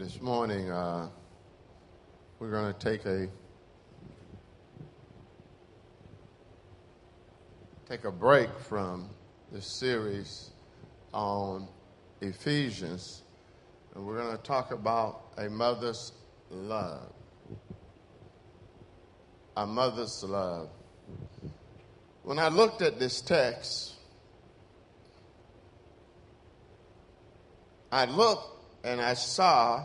this morning, uh, we're going to take a take a break from the series on Ephesians, and we're going to talk about a mother's love. A mother's love. When I looked at this text, I looked and I saw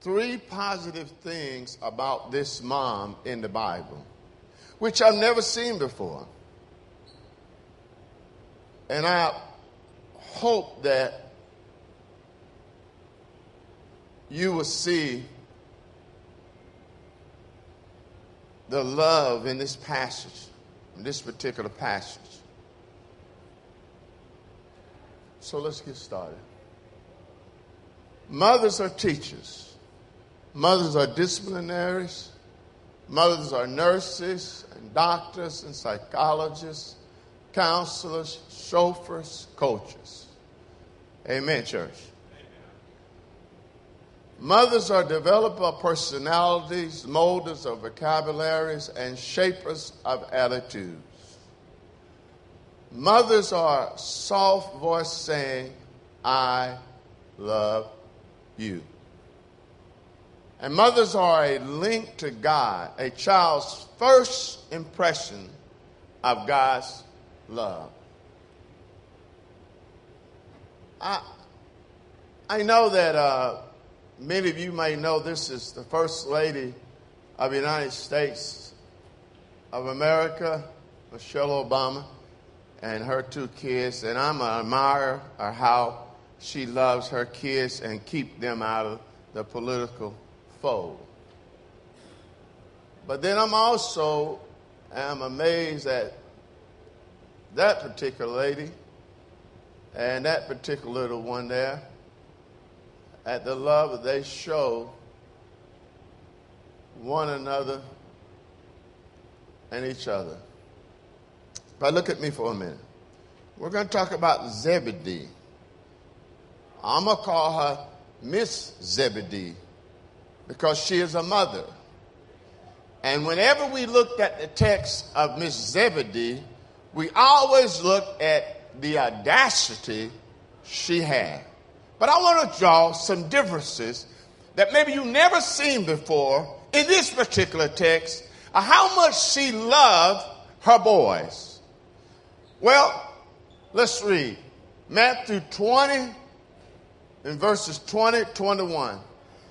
three positive things about this mom in the Bible, which I've never seen before. And I hope that you will see the love in this passage, in this particular passage. So let's get started. Mothers are teachers. Mothers are disciplinaries. Mothers are nurses and doctors and psychologists, counselors, chauffeurs, coaches. Amen, church. Mothers are developers of personalities, molders of vocabularies, and shapers of attitudes. Mothers are soft voice saying, I love you. And mothers are a link to God, a child's first impression of God's love. I, I know that uh, many of you may know this is the First Lady of the United States of America, Michelle Obama, and her two kids, and I'm an admirer of how she loves her kids and keep them out of the political fold. But then I'm also am amazed at that particular lady and that particular little one there at the love that they show one another and each other. But look at me for a minute. We're going to talk about Zebedee. I'm going to call her Miss Zebedee because she is a mother. And whenever we looked at the text of Miss Zebedee, we always look at the audacity she had. But I want to draw some differences that maybe you've never seen before in this particular text of how much she loved her boys. Well, let's read Matthew 20, in verses 20 21.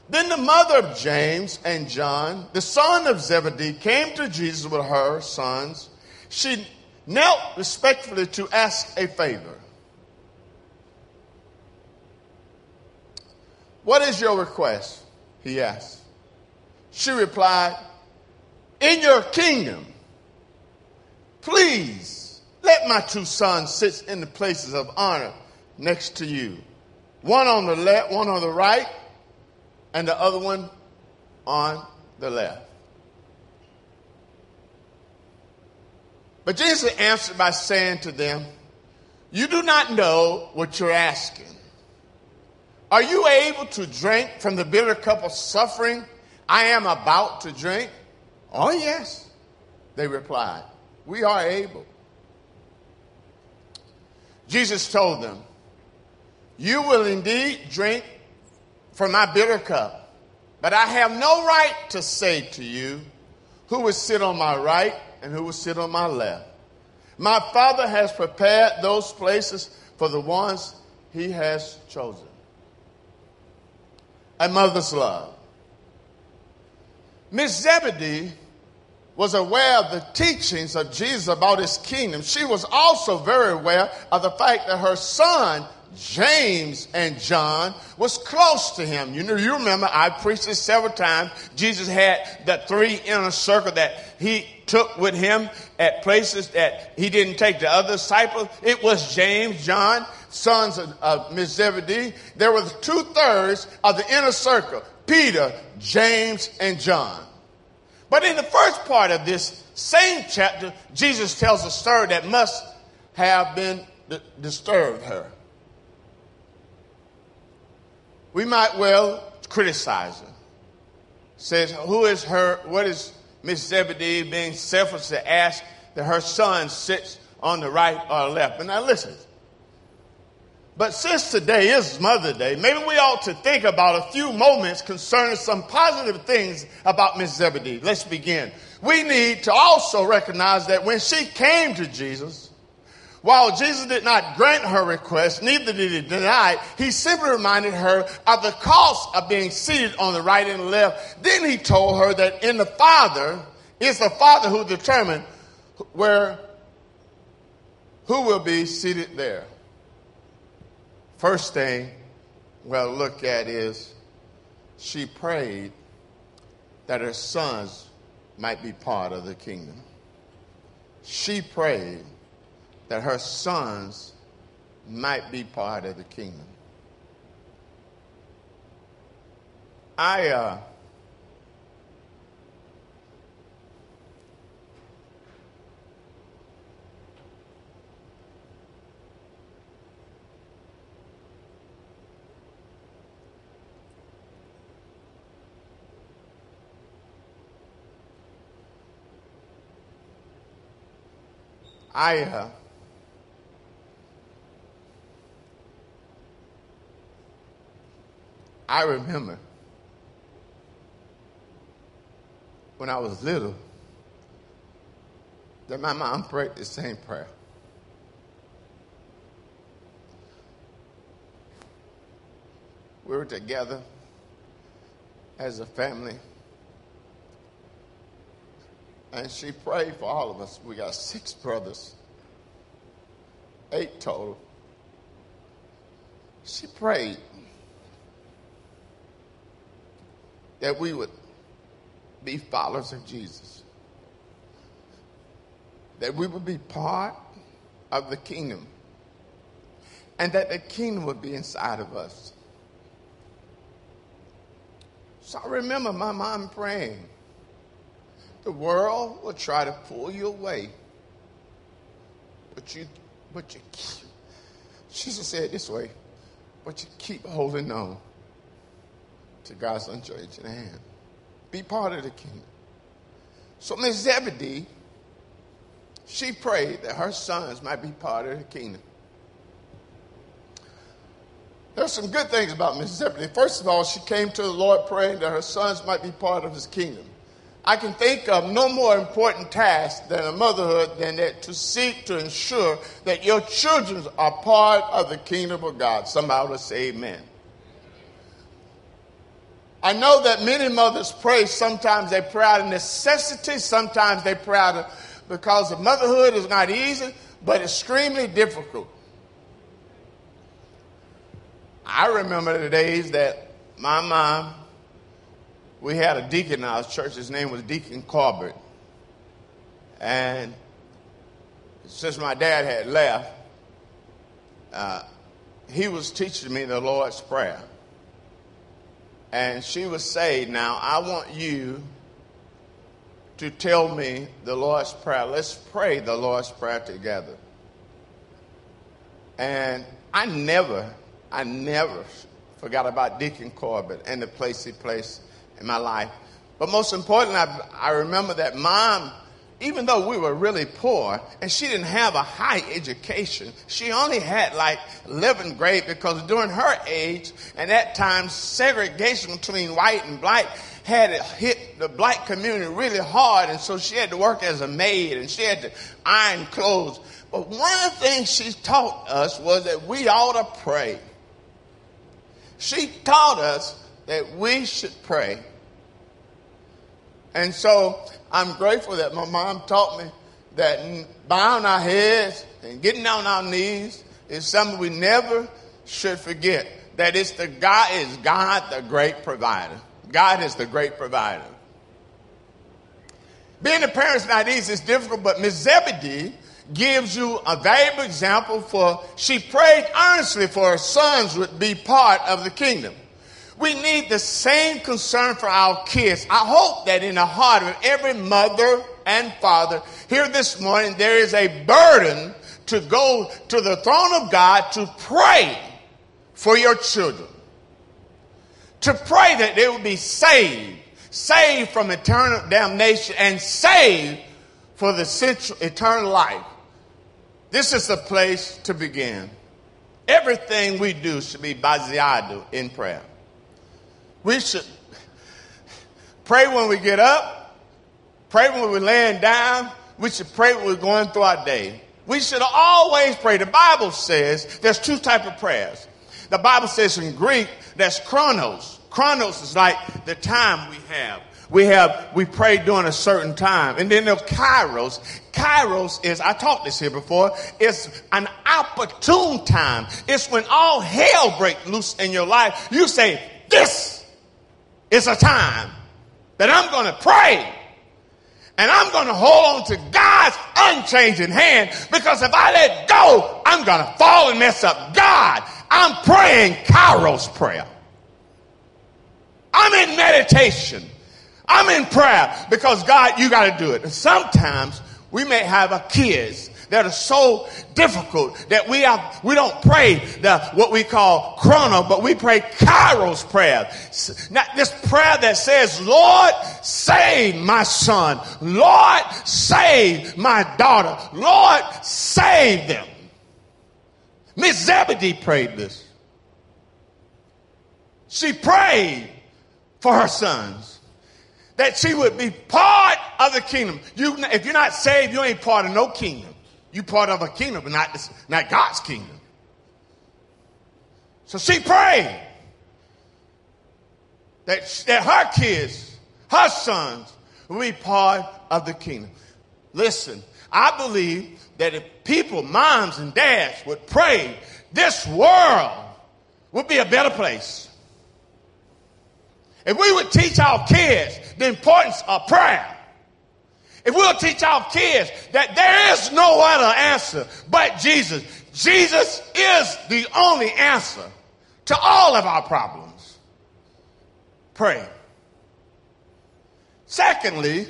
Then the mother of James and John, the son of Zebedee, came to Jesus with her sons. She knelt respectfully to ask a favor. What is your request? He asked. She replied, In your kingdom, please let my two sons sit in the places of honor next to you one on the left, one on the right, and the other one on the left. But Jesus answered by saying to them, You do not know what you're asking. Are you able to drink from the bitter cup of suffering I am about to drink? Oh, yes, they replied. We are able. Jesus told them, you will indeed drink from my bitter cup, but I have no right to say to you who will sit on my right and who will sit on my left. My Father has prepared those places for the ones he has chosen. A mother's love. Miss Zebedee was aware of the teachings of Jesus about his kingdom. She was also very aware of the fact that her son James and John was close to him. You know, you remember I preached this several times. Jesus had the three inner circle that he took with him at places that he didn't take the other disciples. It was James, John, sons of, of Zebedee. There were two thirds of the inner circle: Peter, James, and John. But in the first part of this same chapter, Jesus tells a story that must have been disturbed her. We might well criticize her. Says, who is her, what is Miss Zebedee being selfish to ask that her son sits on the right or left? But now listen. But since today is Mother Day, maybe we ought to think about a few moments concerning some positive things about Miss Zebedee. Let's begin. We need to also recognize that when she came to Jesus, while Jesus did not grant her request, neither did he deny it, he simply reminded her of the cost of being seated on the right and the left. Then he told her that in the Father, it's the Father who determined where, who will be seated there. First thing we'll look at is she prayed that her sons might be part of the kingdom. She prayed that her sons might be part of the kingdom. I uh, I uh, I remember when I was little that my mom prayed the same prayer. We were together as a family. And she prayed for all of us. We got six brothers, eight total. She prayed that we would be followers of Jesus, that we would be part of the kingdom, and that the kingdom would be inside of us. So I remember my mom praying. The world will try to pull you away, but you, but you, keep, she said this way, but you keep holding on to God's unchanging hand. Be part of the kingdom. So Miss Zebedee, she prayed that her sons might be part of the kingdom. There's some good things about Miss Zebedee. First of all, she came to the Lord praying that her sons might be part of his kingdom. I can think of no more important task than a motherhood than that to seek to ensure that your children are part of the kingdom of God. Somebody will say amen. I know that many mothers pray. Sometimes they pray out of necessity. Sometimes they pray out of, because of motherhood is not easy, but extremely difficult. I remember the days that my mom, we had a deacon in our church. His name was Deacon Corbett. And since my dad had left, uh, he was teaching me the Lord's Prayer and she was saying, Now, I want you to tell me the Lord's Prayer. Let's pray the Lord's Prayer together. And I never, I never forgot about Deacon Corbett and the place he placed in my life. But most importantly, I, I remember that mom even though we were really poor and she didn't have a high education, she only had like 11th grade because during her age and that time, segregation between white and black had hit the black community really hard. And so she had to work as a maid and she had to iron clothes. But one of the things she taught us was that we ought to pray. She taught us that we should pray. And so I'm grateful that my mom taught me that bowing our heads and getting on our knees is something we never should forget. That it's the God is God the great provider. God is the great provider. Being a parent's not easy, it's difficult, but Miss Zebedee gives you a valuable example for she prayed earnestly for her sons would be part of the kingdom. We need the same concern for our kids. I hope that in the heart of every mother and father here this morning, there is a burden to go to the throne of God to pray for your children. to pray that they will be saved, saved from eternal damnation, and saved for the central, eternal life. This is the place to begin. Everything we do should be baseado in prayer. We should pray when we get up, pray when we're laying down, we should pray when we're going through our day. We should always pray. The Bible says there's two type of prayers. The Bible says in Greek, there's chronos. Chronos is like the time we have. We have, we pray during a certain time. And then there's kairos. Kairos is, I taught this here before, it's an opportune time. It's when all hell breaks loose in your life. You say, this is a time that I'm going to pray. And I'm going to hold on to God's unchanging hand because if I let go, I'm going to fall and mess up. God, I'm praying Kairos prayer. I'm in meditation. I'm in prayer because God, you got to do it. And sometimes we may have our kids that are so difficult that we we don't pray the what we call chrono, but we pray kairos prayer. Not this prayer that says, Lord, save my son. Lord, save my daughter. Lord, save them. Miss Zebedee prayed this. She prayed for her sons that she would be part of the kingdom. You, if you're not saved, you ain't part of no kingdom. You part of a kingdom, but not, not God's kingdom. So she prayed that, that her kids, her sons, will be part of the kingdom. Listen, I believe that if people, moms and dads, would pray, this world would be a better place. If we would teach our kids the importance of prayer, if we'll teach our kids that there is no other answer but Jesus, Jesus is the only answer to all of our problems. Pray. Secondly,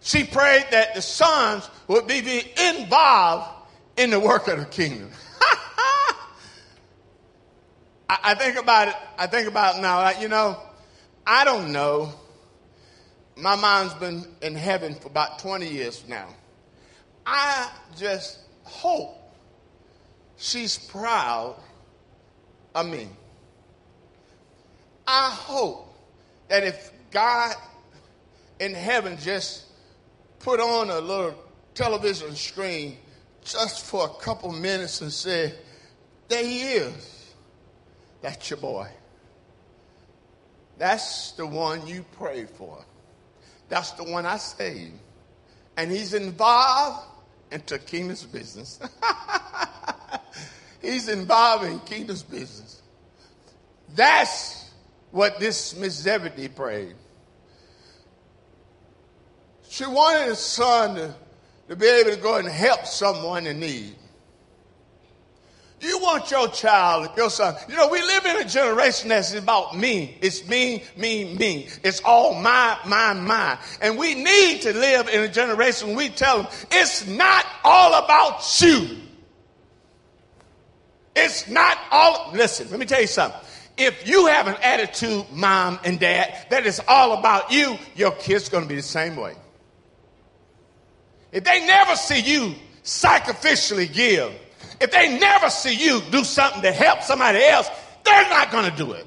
she prayed that the sons would be involved in the work of the kingdom. I, think about it. I think about it now. You know, I don't know. My mind's been in heaven for about 20 years now. I just hope she's proud of me. I hope that if God in heaven just put on a little television screen just for a couple minutes and said, There he is. That's your boy. That's the one you pray for. That's the one I saved. And he's involved into kingdom's business. he's involved in kingdom's business. That's what this Miss Zebedee prayed. She wanted a son to, to be able to go and help someone in need. You want your child, your son. You know, we live in a generation that's about me. It's me, me, me. It's all my, my, my. And we need to live in a generation we tell them it's not all about you. It's not all. Listen, let me tell you something. If you have an attitude, mom and dad, that is all about you, your kid's going to be the same way. If they never see you sacrificially give, if they never see you do something to help somebody else, they're not going to do it.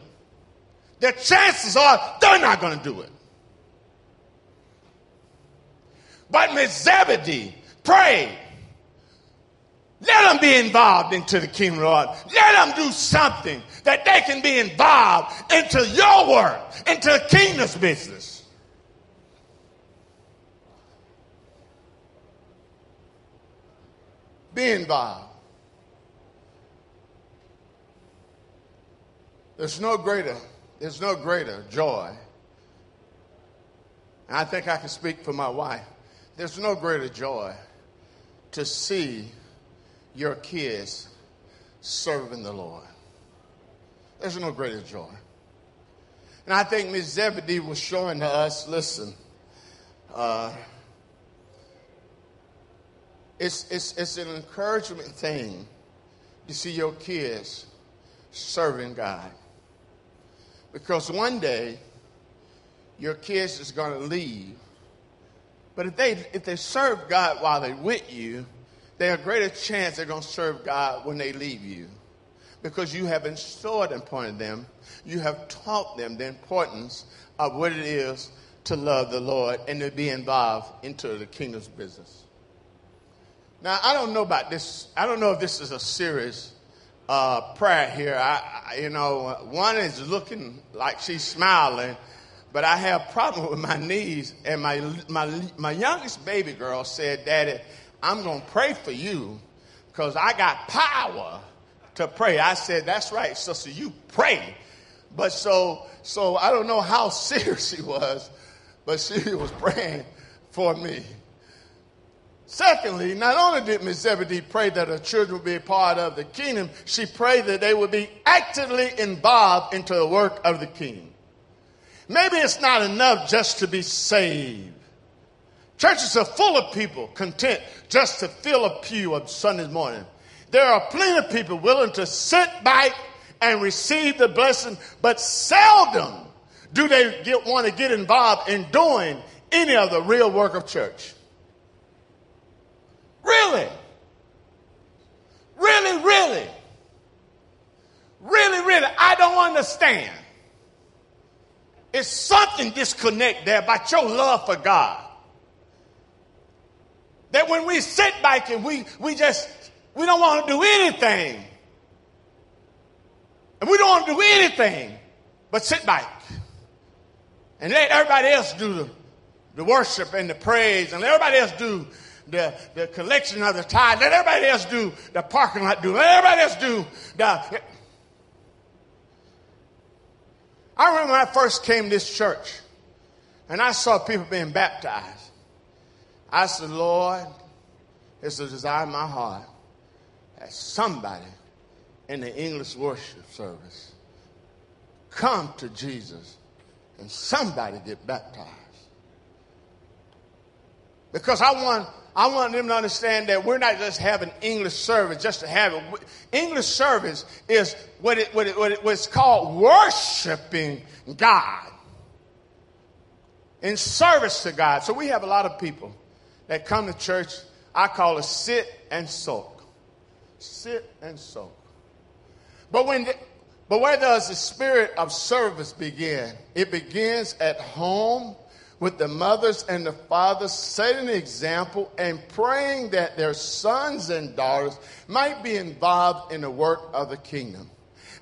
Their chances are they're not going to do it. But Miss Zebedee prayed. Let them be involved into the kingdom, Lord. Let them do something that they can be involved into your work, into the kingdom's business. Be involved. There's no greater, there's no greater joy. And I think I can speak for my wife. There's no greater joy to see your kids serving the Lord. There's no greater joy. And I think Ms. Zebedee was showing to us listen, uh, it's, it's, it's an encouragement thing to see your kids serving God. Because one day, your kids is going to leave. But if they, if they serve God while they're with you, there's a greater chance they're going to serve God when they leave you. Because you have installed upon them, you have taught them the importance of what it is to love the Lord and to be involved into the kingdom's business. Now, I don't know about this. I don't know if this is a serious uh, prayer here. I, you know, one is looking like she's smiling, but I have a problem with my knees. And my, my, my youngest baby girl said, Daddy, I'm going to pray for you because I got power to pray. I said, That's right, sister, you pray. But so, so I don't know how serious she was, but she was praying for me. Secondly, not only did Miss Zebedee pray that her children would be a part of the kingdom, she prayed that they would be actively involved into the work of the kingdom. Maybe it's not enough just to be saved. Churches are full of people content just to fill a pew on Sunday morning. There are plenty of people willing to sit back and receive the blessing, but seldom do they get, want to get involved in doing any of the real work of church. Really? Really, really? Really, really? I don't understand. It's something disconnect there about your love for God. That when we sit back and we, we just, we don't want to do anything. And we don't want to do anything but sit back and let everybody else do the, the worship and the praise and let everybody else do the, the collection of the tithe. Let everybody else do the parking lot do. Let everybody else do the. I remember when I first came to this church and I saw people being baptized. I said, Lord, it's a desire in my heart that somebody in the English worship service come to Jesus and somebody get baptized. Because I want I want them to understand that we're not just having English service just to have it. English service is what, it, what, it, what it was called worshiping God in service to God. So we have a lot of people that come to church. I call it sit and soak. Sit and soak. But when the, but where does the spirit of service begin? It begins at home with the mothers and the fathers, setting an example and praying that their sons and daughters might be involved in the work of the kingdom.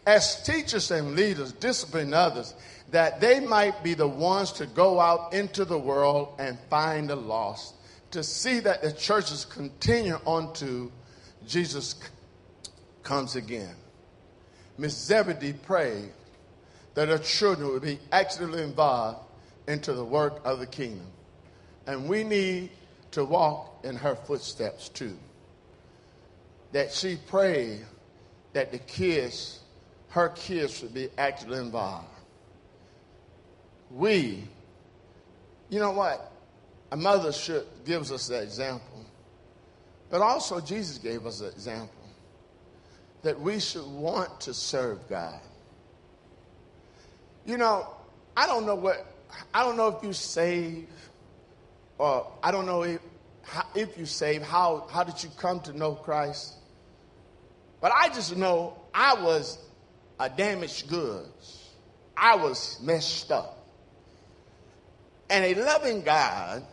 As teachers and leaders discipline others, that they might be the ones to go out into the world and find the lost, to see that the churches continue on to Jesus comes again. Miss Zebedee prayed that her children would be actively involved into the work of the kingdom. And we need to walk in her footsteps too. That she prayed that the kids, her kids, should be actively involved. We, you know what? A mother should gives us that example. But also Jesus gave us an example that we should want to serve God. You know, I don't know what I don't know if you saved, or I don't know if, if you saved, how, how did you come to know Christ? But I just know I was a damaged goods. I was messed up. And a loving God,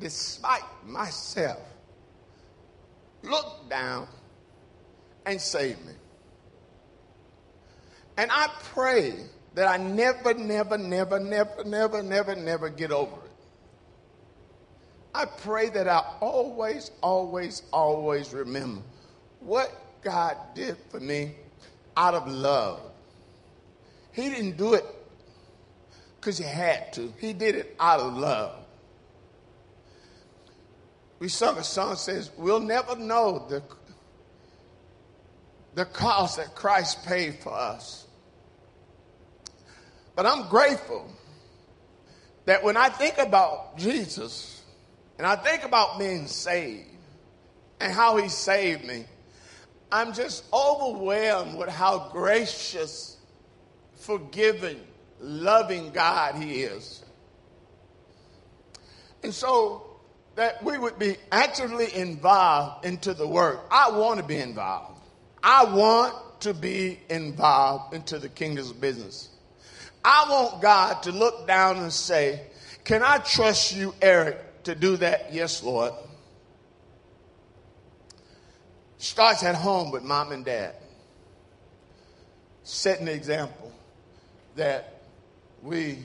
despite myself, looked down and saved me. And I pray that I never, never, never, never, never, never, never get over it. I pray that I always, always, always remember what God did for me out of love. He didn't do it because he had to, He did it out of love. We sung a song that says, We'll never know the, the cost that Christ paid for us. But I'm grateful that when I think about Jesus and I think about being saved and how he saved me, I'm just overwhelmed with how gracious, forgiving, loving God He is. And so that we would be actively involved into the work. I want to be involved. I want to be involved into the kingdom's business. I want God to look down and say, Can I trust you, Eric, to do that? Yes, Lord. Starts at home with mom and dad. Setting the example that we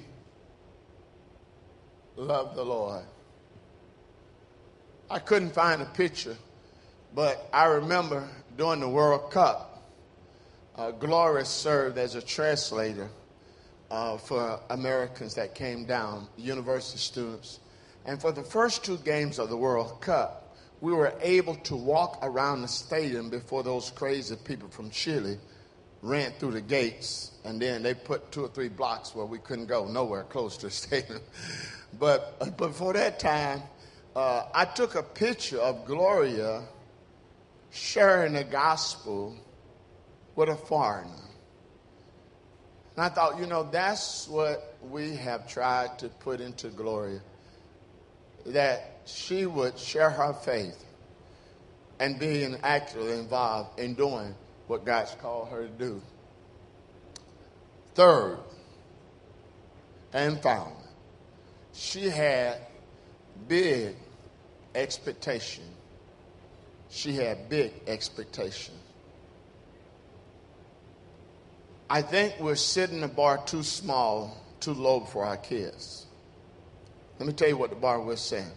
love the Lord. I couldn't find a picture, but I remember during the World Cup, uh, Gloria served as a translator uh, for Americans that came down, university students. And for the first two games of the World Cup, we were able to walk around the stadium before those crazy people from Chile ran through the gates. And then they put two or three blocks where we couldn't go, nowhere close to the stadium. But uh, before that time, uh, I took a picture of Gloria sharing the gospel with a foreigner. And I thought, you know, that's what we have tried to put into Gloria that she would share her faith and being actually involved in doing what God's called her to do. Third, and finally, she had big expectation. She had big expectation. I think we're setting the bar too small, too low for our kids. Let me tell you what the bar was saying.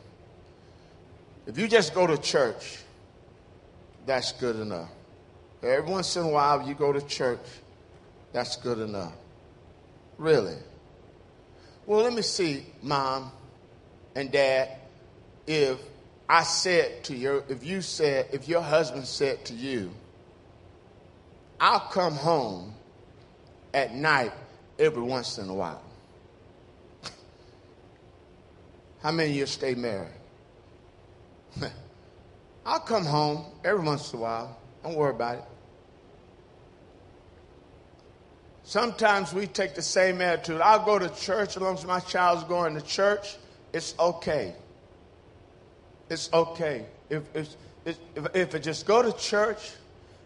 If you just go to church, that's good enough. Every once in a while, you go to church, that's good enough. Really? Well, let me see, mom and dad, if I said to you, if you said, if your husband said to you, I'll come home at night every once in a while. How many of you stay married? I'll come home every once in a while. Don't worry about it. Sometimes we take the same attitude. I'll go to church as long as my child's going to church. It's okay. It's okay. If, if, if, if it just go to church,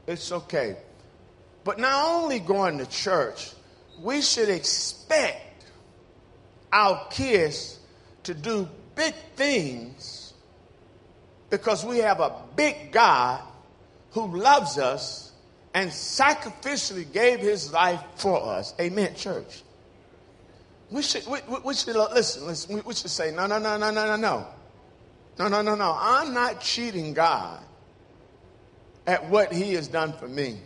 it's okay. But not only going to church, we should expect our kids to do big things because we have a big God who loves us and sacrificially gave his life for us. Amen, church. We should, we, we should listen, listen, we, we should say, no, no, no, no, no, no, no. No, no, no, no. I'm not cheating God at what he has done for me.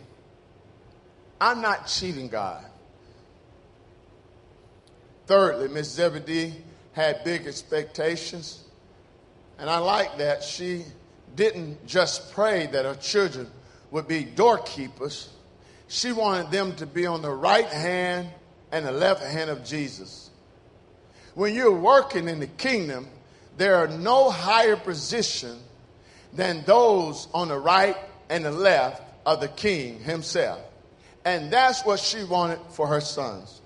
I'm not cheating God. Thirdly, Miss Zebedee had big expectations. And I like that she didn't just pray that her children would be doorkeepers, she wanted them to be on the right hand and the left hand of Jesus. When you're working in the kingdom, there are no higher position than those on the right and the left of the king himself. And that's what she wanted for her sons.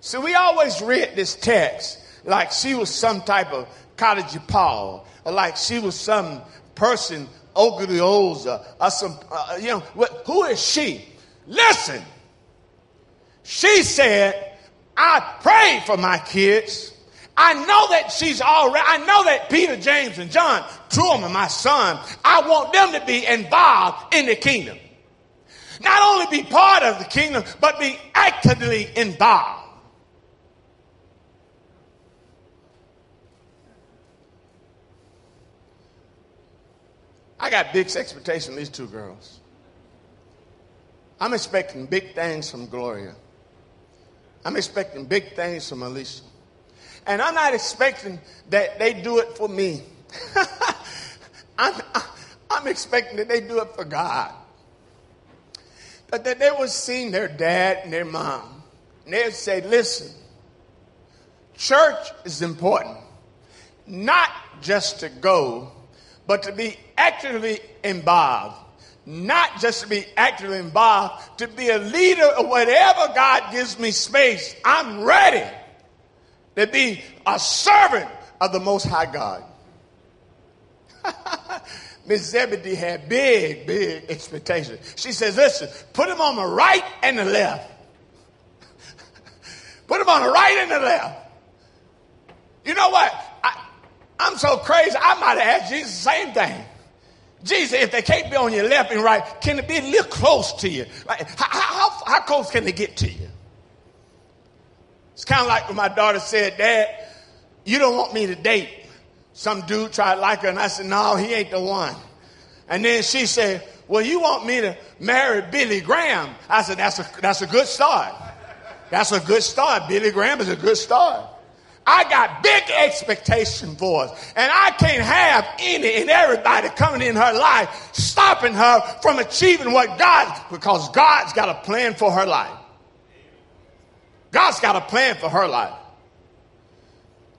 So we always read this text like she was some type of cottage Paul, or like she was some person the or some, uh, you know, who is she? Listen, she said, I pray for my kids. I know that she's already, I know that Peter, James, and John, two of them are my son. I want them to be involved in the kingdom. Not only be part of the kingdom, but be actively involved. I got big expectations from these two girls. I'm expecting big things from Gloria. I'm expecting big things from Alicia. And I'm not expecting that they do it for me. I'm, I'm expecting that they do it for God that they would see their dad and their mom. And they'd say, listen, church is important. Not just to go, but to be actively involved. not just to be actively involved, to be a leader of whatever God gives me space. I'm ready to be a servant of the Most High God. Miss Zebedee had big, big expectations. She says, listen, put him on the right and the left. put him on the right and the left. You know what? I, I'm so crazy, I might have asked Jesus the same thing. Jesus, if they can't be on your left and right, can it be a little close to you? Like, how, how, how close can they get to you? It's kind of like when my daughter said, Dad, you don't want me to date. Some dude tried to like her, and I said, No, he ain't the one. And then she said, Well, you want me to marry Billy Graham? I said, That's a, that's a good start. That's a good start. Billy Graham is a good start. I got big expectation for us. And I can't have any and everybody coming in her life stopping her from achieving what God, because God's got a plan for her life. God's got a plan for her life.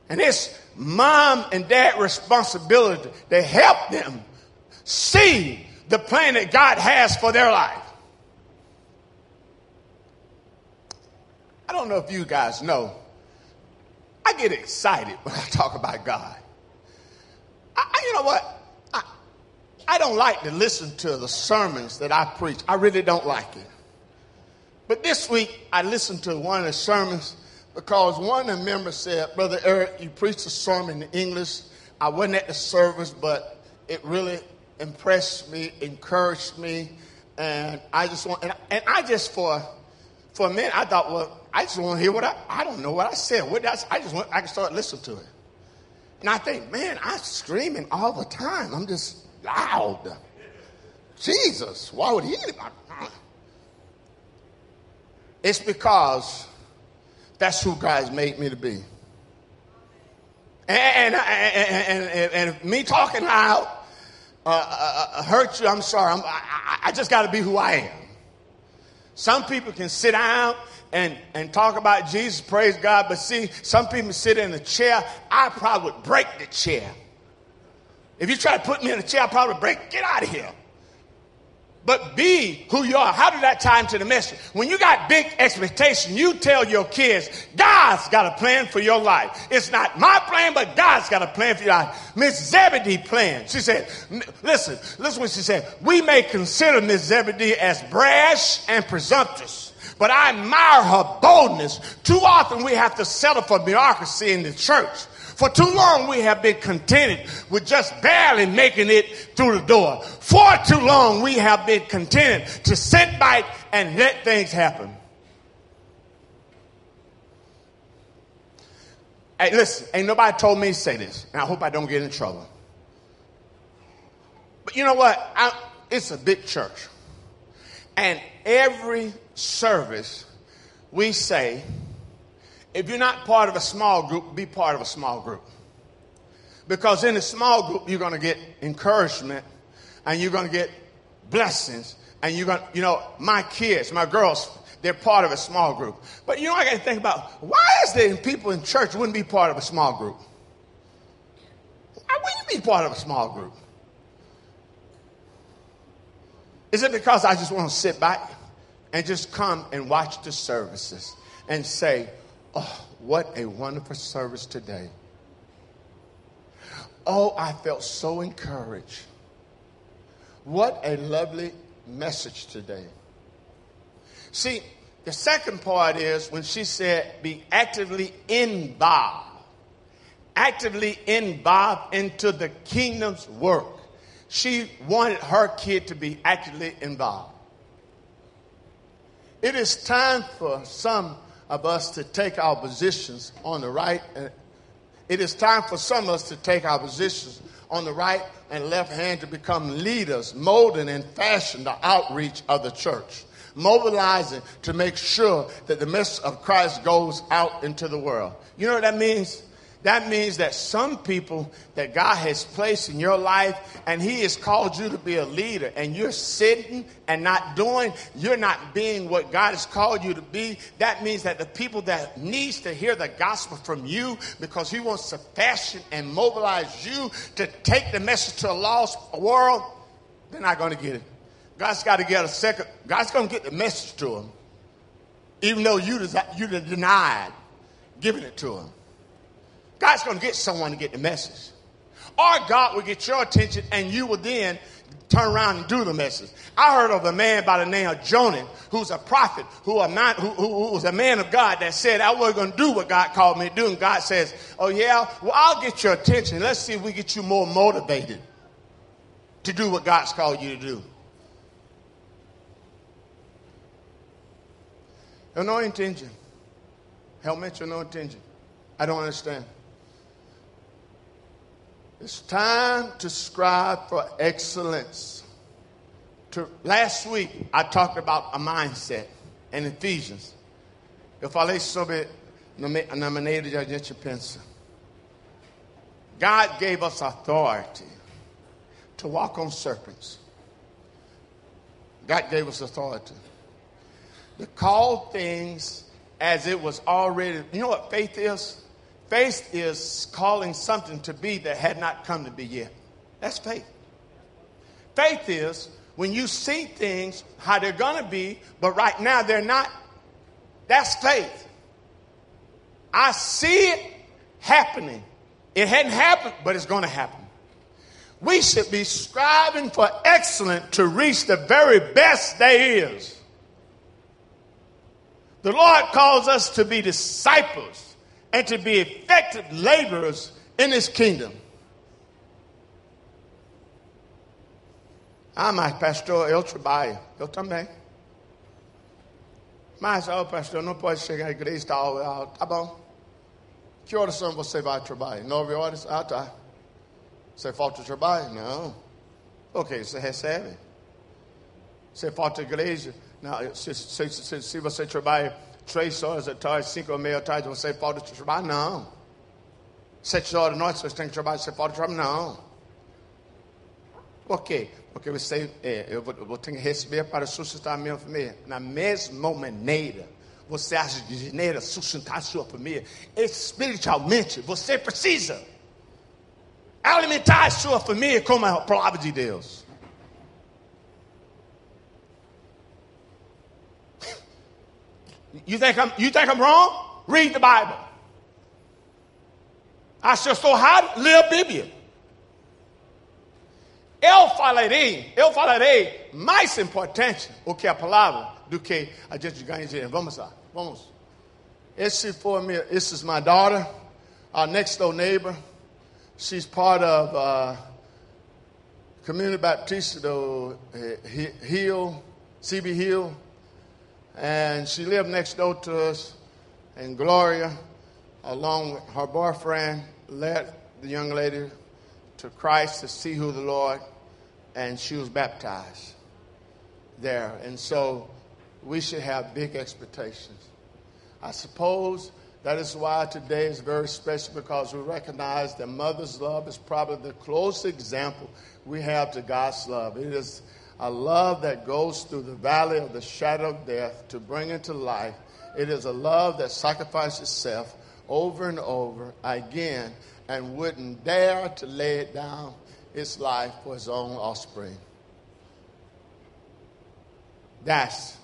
And it's mom and dad responsibility to help them see the plan that God has for their life. I don't know if you guys know I get excited when I talk about God. I, I, you know what? I, I don't like to listen to the sermons that I preach. I really don't like it. But this week, I listened to one of the sermons because one of the members said, Brother Eric, you preached a sermon in English. I wasn't at the service, but it really impressed me, encouraged me, and I just want, and, and I just for, for a minute, I thought, well, I just want to hear what I, I don't know what I said. What I, I just want, I can start listening to it. And I think, man, I'm screaming all the time. I'm just loud. Jesus, why would he? Uh, uh. It's because that's who God's made me to be. And, and, and, and, and me talking out uh, uh, uh, hurt you, I'm sorry. I'm, I, I just got to be who I am. Some people can sit down and, and talk about Jesus, praise God. But see, some people sit in a chair. I probably would break the chair. If you try to put me in a chair, I probably break. Get out of here. But be who you are. How did that tie into the message? When you got big expectation, you tell your kids, God's got a plan for your life. It's not my plan, but God's got a plan for your life. Miss Zebedee plan. She said, listen, listen what she said. We may consider Miss Zebedee as brash and presumptuous but I admire her boldness. Too often we have to settle for bureaucracy in the church. For too long we have been contented with just barely making it through the door. For too long we have been contented to sit back and let things happen. Hey, listen, ain't nobody told me to say this, and I hope I don't get in trouble. But you know what? I, it's a big church. And every service, we say, if you're not part of a small group, be part of a small group. Because in a small group, you're going to get encouragement and you're going to get blessings. And you're going to, you know, my kids, my girls, they're part of a small group. But you know, I got to think about why is there people in church wouldn't be part of a small group? Why wouldn't you be part of a small group? Is it because I just want to sit back and just come and watch the services and say, oh, what a wonderful service today. Oh, I felt so encouraged. What a lovely message today. See, the second part is when she said, be actively involved, actively involved into the kingdom's work she wanted her kid to be actively involved. It is time for some of us to take our positions on the right. And it is time for some of us to take our positions on the right and left hand to become leaders, molding and fashioning the outreach of the church, mobilizing to make sure that the message of Christ goes out into the world. You know what that means? That means that some people that God has placed in your life and He has called you to be a leader and you're sitting and not doing, you're not being what God has called you to be. That means that the people that needs to hear the gospel from you because He wants to fashion and mobilize you to take the message to a lost world, they're not going to get it. God's got to get a second. God's going to get the message to them, even though you you denied giving it to him. God's going to get someone to get the message, or God will get your attention, and you will then turn around and do the message. I heard of a man by the name of Jonah, who's a prophet, who, a man, who, who, who was a man of God that said, I wasn't going to do what God called me to do. And God says, Oh, yeah, well, I'll get your attention. Let's see if we get you more motivated to do what God's called you to do. No intention. Helmet, no intention. I don't understand. It's time to strive for excellence. To, last week, I talked about a mindset in Ephesians. Eu falei sobre na maneira de a gente pensa. God gave us authority to walk on serpents. God gave us authority to call things as it was already. You know what faith is? Faith is calling something to be that had not come to be yet. That's faith. Faith is when you see things how they're going to be, but right now they're not. That's faith. I see it happening. It hadn't happened, but it's going to happen. We should be striving for excellence to reach the very best there is. The Lord calls us to be disciples and to be effective laborers in his kingdom. Ah, mas pastor, eu trabalho. Eu também. Mas, oh, pastor, não pode chegar à igreja e tal. Tá bom. Que horas são você vai trabalhar? Nove horas? Ah, tá. Você falta trabalho? Não. Ok, você recebe. Você falta igreja? Não, se, se, se, se você trabalha três horas da tarde, cinco ou meia da tarde, você pode trabalhar? Não. Sete horas da noite, você tem que trabalhar, você pode trabalhar? Não. Por quê? Porque você, é, eu, vou, eu vou ter que receber para sustentar a minha família. Na mesma maneira, você acha de maneira sustentar a sua família, espiritualmente, você precisa alimentar a sua família com a palavra de Deus. You think I'm, you think I'm wrong? Read the Bible. I que so? Lê a Bíblia. Eu falarei, eu falarei mais importante o que a palavra do que a gente ganha dinheiro. Vamos lá, vamos. Esse for me, this is my daughter, our next door neighbor. She's part of uh, Community Baptist do Hill, CB Hill. And she lived next door to us. And Gloria, along with her boyfriend, led the young lady to Christ to see who the Lord, and she was baptized there. And so we should have big expectations. I suppose that is why today is very special because we recognize that mother's love is probably the closest example we have to God's love. It is a love that goes through the valley of the shadow of death to bring into life. It is a love that sacrifices itself over and over again and wouldn't dare to lay it down its life for its own offspring. That's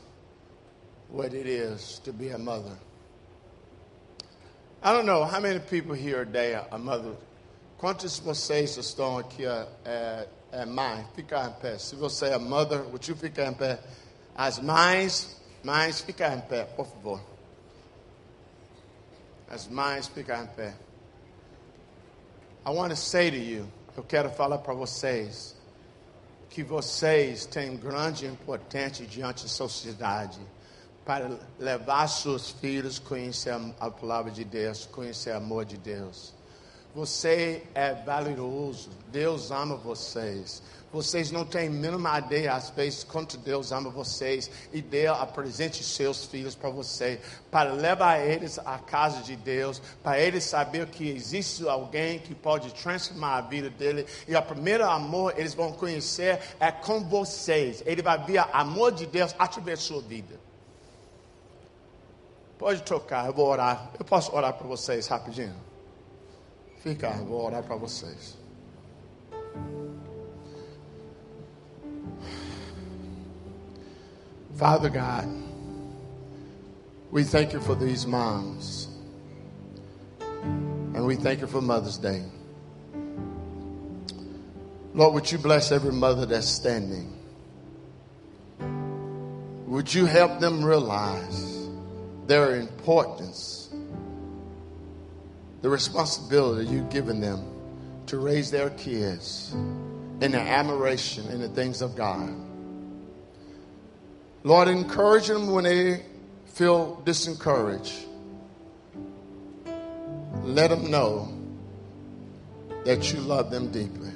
what it is to be a mother. I don't know how many people here today are mothers. Quantos vocês estão aqui é, é mãe, ficar em pé. Se você é mother, would you ficar em pé? As mães, mães, ficar em pé, por favor. As mães, ficar em pé. I want to say to you, eu quero falar para vocês que vocês têm grande importância diante da sociedade para levar seus filhos a conhecer a palavra de Deus, conhecer o amor de Deus. Você é valioso. Deus ama vocês. Vocês não têm a mínima ideia, às vezes, quanto Deus ama vocês e Deus apresente seus filhos para você, para levar eles à casa de Deus, para eles saber que existe alguém que pode transformar a vida dele. E o primeiro amor eles vão conhecer é com vocês. Ele vai ver o amor de Deus através da sua vida. Pode tocar, eu vou orar. Eu posso orar para vocês rapidinho? Fica, orar para vocês. Father God, we thank you for these moms. And we thank you for Mother's Day. Lord, would you bless every mother that's standing? Would you help them realize their importance, the responsibility you've given them to raise their kids in the admiration in the things of God? Lord, encourage them when they feel disencouraged. Let them know that you love them deeply.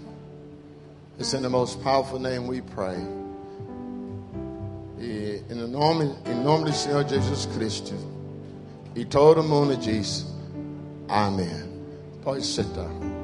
It's in the most powerful name we pray. Eh, in the nome, em nome do Senhor Jesus Cristo. E todo mundo diz amém. sit sentar.